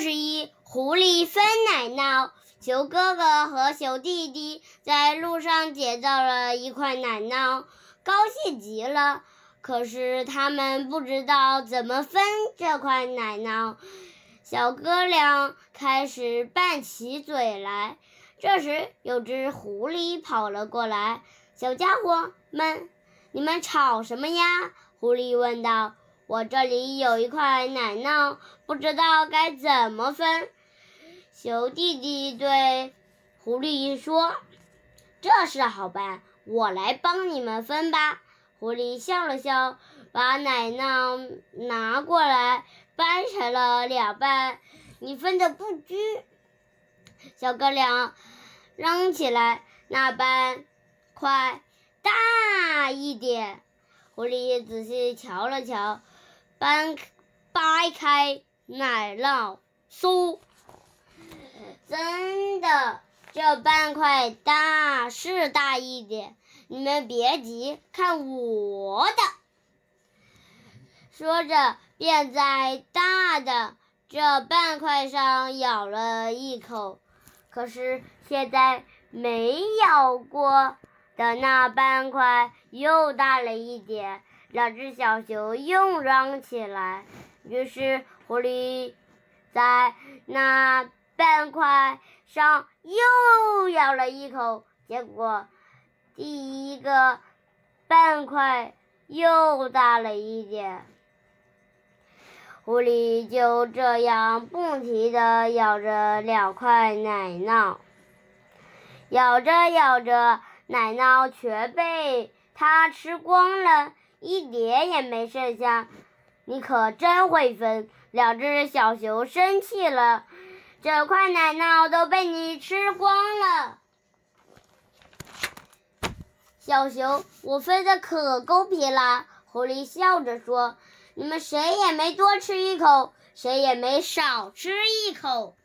十一，狐狸分奶酪。熊哥哥和熊弟弟在路上捡到了一块奶酪，高兴极了。可是他们不知道怎么分这块奶酪。小哥俩开始拌起嘴来。这时，有只狐狸跑了过来：“小家伙们，你们吵什么呀？”狐狸问道。我这里有一块奶酪，不知道该怎么分。熊弟弟对狐狸说：“这事好办，我来帮你们分吧。”狐狸笑了笑，把奶酪拿过来，掰成了两半。你分的不均，小哥俩嚷起来：“那半块大一点。”狐狸仔细瞧了瞧。掰掰开奶酪，酥！真的，这半块大是大一点。你们别急，看我的！说着，便在大的这半块上咬了一口。可是现在没咬过的那半块又大了一点。两只小熊又嚷起来，于是狐狸在那半块上又咬了一口，结果第一个半块又大了一点。狐狸就这样不停地咬着两块奶酪，咬着咬着，奶酪全被它吃光了。一点也没剩下，你可真会分！两只小熊生气了，整块奶酪都被你吃光了。小熊，我分的可公平了。狐狸笑着说：“你们谁也没多吃一口，谁也没少吃一口。”